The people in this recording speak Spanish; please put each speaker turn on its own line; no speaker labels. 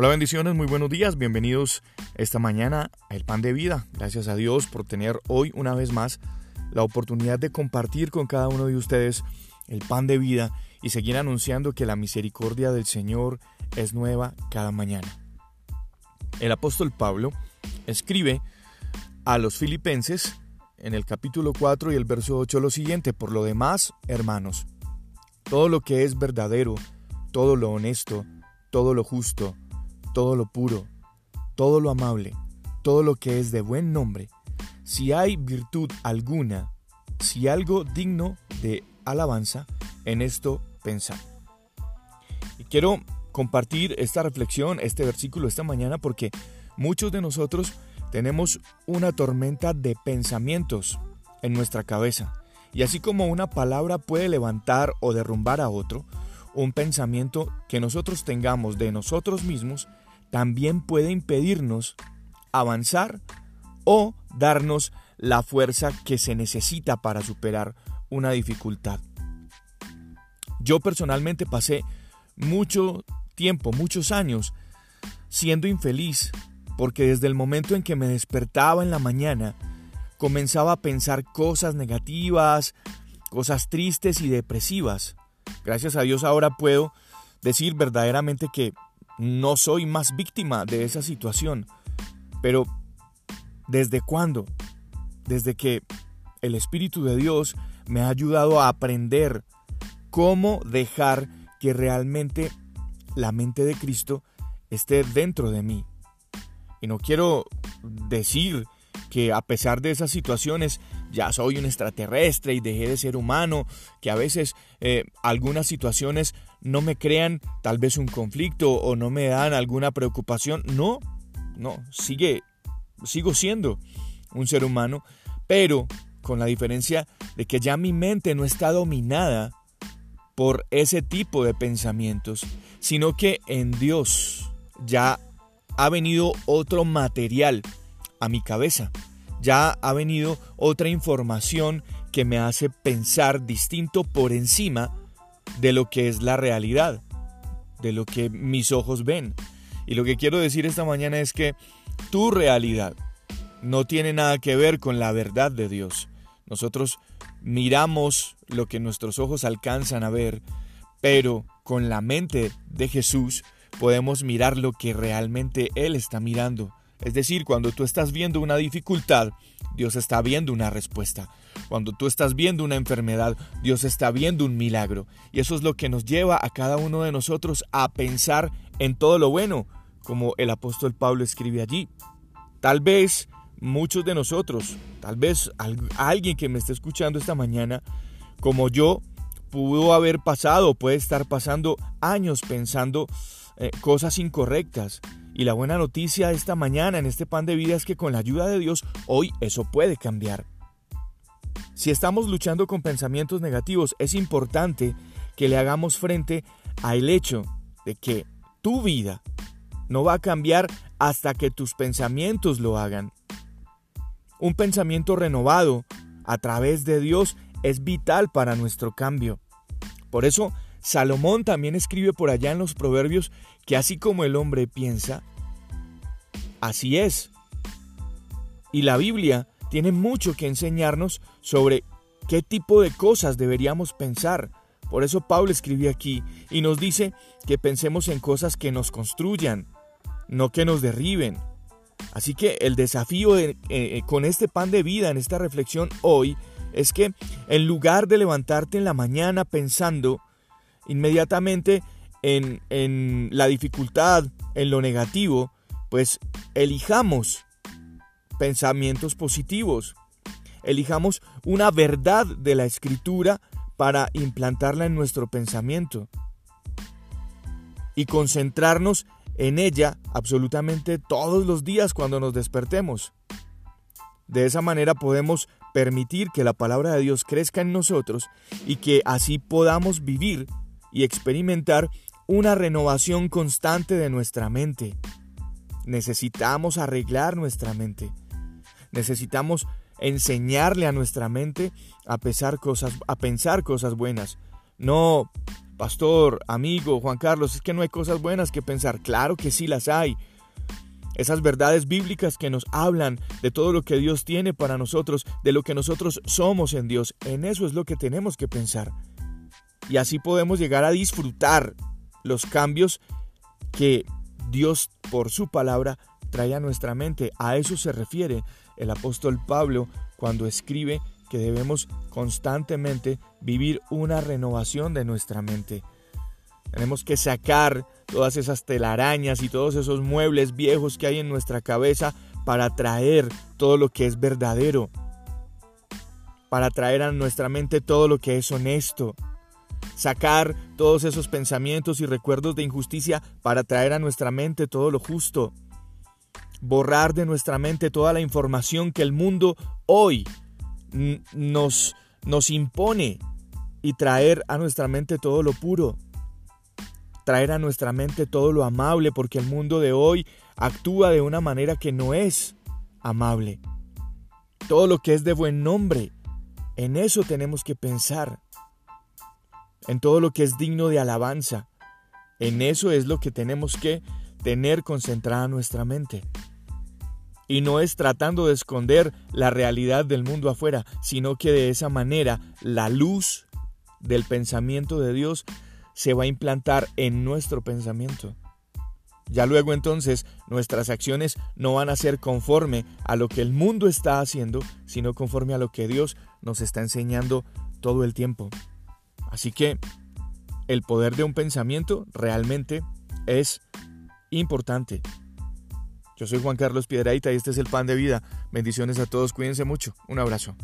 Hola bendiciones, muy buenos días, bienvenidos esta mañana a El Pan de Vida. Gracias a Dios por tener hoy una vez más la oportunidad de compartir con cada uno de ustedes el pan de vida y seguir anunciando que la misericordia del Señor es nueva cada mañana. El apóstol Pablo escribe a los filipenses en el capítulo 4 y el verso 8 lo siguiente, por lo demás, hermanos, todo lo que es verdadero, todo lo honesto, todo lo justo, todo lo puro, todo lo amable, todo lo que es de buen nombre, si hay virtud alguna, si algo digno de alabanza, en esto pensar. Y quiero compartir esta reflexión, este versículo esta mañana porque muchos de nosotros tenemos una tormenta de pensamientos en nuestra cabeza. Y así como una palabra puede levantar o derrumbar a otro, un pensamiento que nosotros tengamos de nosotros mismos también puede impedirnos avanzar o darnos la fuerza que se necesita para superar una dificultad. Yo personalmente pasé mucho tiempo, muchos años, siendo infeliz, porque desde el momento en que me despertaba en la mañana, comenzaba a pensar cosas negativas, cosas tristes y depresivas. Gracias a Dios ahora puedo decir verdaderamente que no soy más víctima de esa situación. Pero, ¿desde cuándo? Desde que el Espíritu de Dios me ha ayudado a aprender cómo dejar que realmente la mente de Cristo esté dentro de mí. Y no quiero decir que a pesar de esas situaciones ya soy un extraterrestre y dejé de ser humano, que a veces eh, algunas situaciones no me crean tal vez un conflicto o no me dan alguna preocupación. No, no, sigue, sigo siendo un ser humano, pero con la diferencia de que ya mi mente no está dominada por ese tipo de pensamientos, sino que en Dios ya ha venido otro material a mi cabeza ya ha venido otra información que me hace pensar distinto por encima de lo que es la realidad, de lo que mis ojos ven. Y lo que quiero decir esta mañana es que tu realidad no tiene nada que ver con la verdad de Dios. Nosotros miramos lo que nuestros ojos alcanzan a ver, pero con la mente de Jesús podemos mirar lo que realmente Él está mirando. Es decir, cuando tú estás viendo una dificultad, Dios está viendo una respuesta. Cuando tú estás viendo una enfermedad, Dios está viendo un milagro. Y eso es lo que nos lleva a cada uno de nosotros a pensar en todo lo bueno, como el apóstol Pablo escribe allí. Tal vez muchos de nosotros, tal vez alguien que me esté escuchando esta mañana, como yo, pudo haber pasado, puede estar pasando años pensando eh, cosas incorrectas, y la buena noticia esta mañana en este pan de vida es que con la ayuda de Dios hoy eso puede cambiar. Si estamos luchando con pensamientos negativos, es importante que le hagamos frente al hecho de que tu vida no va a cambiar hasta que tus pensamientos lo hagan. Un pensamiento renovado a través de Dios es vital para nuestro cambio. Por eso, Salomón también escribe por allá en los proverbios que así como el hombre piensa, así es. Y la Biblia tiene mucho que enseñarnos sobre qué tipo de cosas deberíamos pensar. Por eso Pablo escribe aquí y nos dice que pensemos en cosas que nos construyan, no que nos derriben. Así que el desafío eh, eh, con este pan de vida en esta reflexión hoy es que en lugar de levantarte en la mañana pensando inmediatamente en, en la dificultad, en lo negativo, pues elijamos pensamientos positivos, elijamos una verdad de la escritura para implantarla en nuestro pensamiento y concentrarnos en ella absolutamente todos los días cuando nos despertemos. De esa manera podemos permitir que la palabra de Dios crezca en nosotros y que así podamos vivir y experimentar una renovación constante de nuestra mente. Necesitamos arreglar nuestra mente. Necesitamos enseñarle a nuestra mente a, pesar cosas, a pensar cosas buenas. No pastor, amigo, Juan Carlos, es que no hay cosas buenas que pensar. Claro que sí las hay. Esas verdades bíblicas que nos hablan de todo lo que Dios tiene para nosotros, de lo que nosotros somos en Dios, en eso es lo que tenemos que pensar. Y así podemos llegar a disfrutar los cambios que Dios por su palabra trae a nuestra mente. A eso se refiere el apóstol Pablo cuando escribe que debemos constantemente vivir una renovación de nuestra mente. Tenemos que sacar todas esas telarañas y todos esos muebles viejos que hay en nuestra cabeza para traer todo lo que es verdadero, para traer a nuestra mente todo lo que es honesto, sacar todos esos pensamientos y recuerdos de injusticia para traer a nuestra mente todo lo justo, borrar de nuestra mente toda la información que el mundo hoy nos, nos impone y traer a nuestra mente todo lo puro, traer a nuestra mente todo lo amable, porque el mundo de hoy actúa de una manera que no es amable. Todo lo que es de buen nombre, en eso tenemos que pensar en todo lo que es digno de alabanza. En eso es lo que tenemos que tener concentrada nuestra mente. Y no es tratando de esconder la realidad del mundo afuera, sino que de esa manera la luz del pensamiento de Dios se va a implantar en nuestro pensamiento. Ya luego entonces nuestras acciones no van a ser conforme a lo que el mundo está haciendo, sino conforme a lo que Dios nos está enseñando todo el tiempo. Así que el poder de un pensamiento realmente es importante. Yo soy Juan Carlos Piedraita y este es el pan de vida. Bendiciones a todos, cuídense mucho. Un abrazo.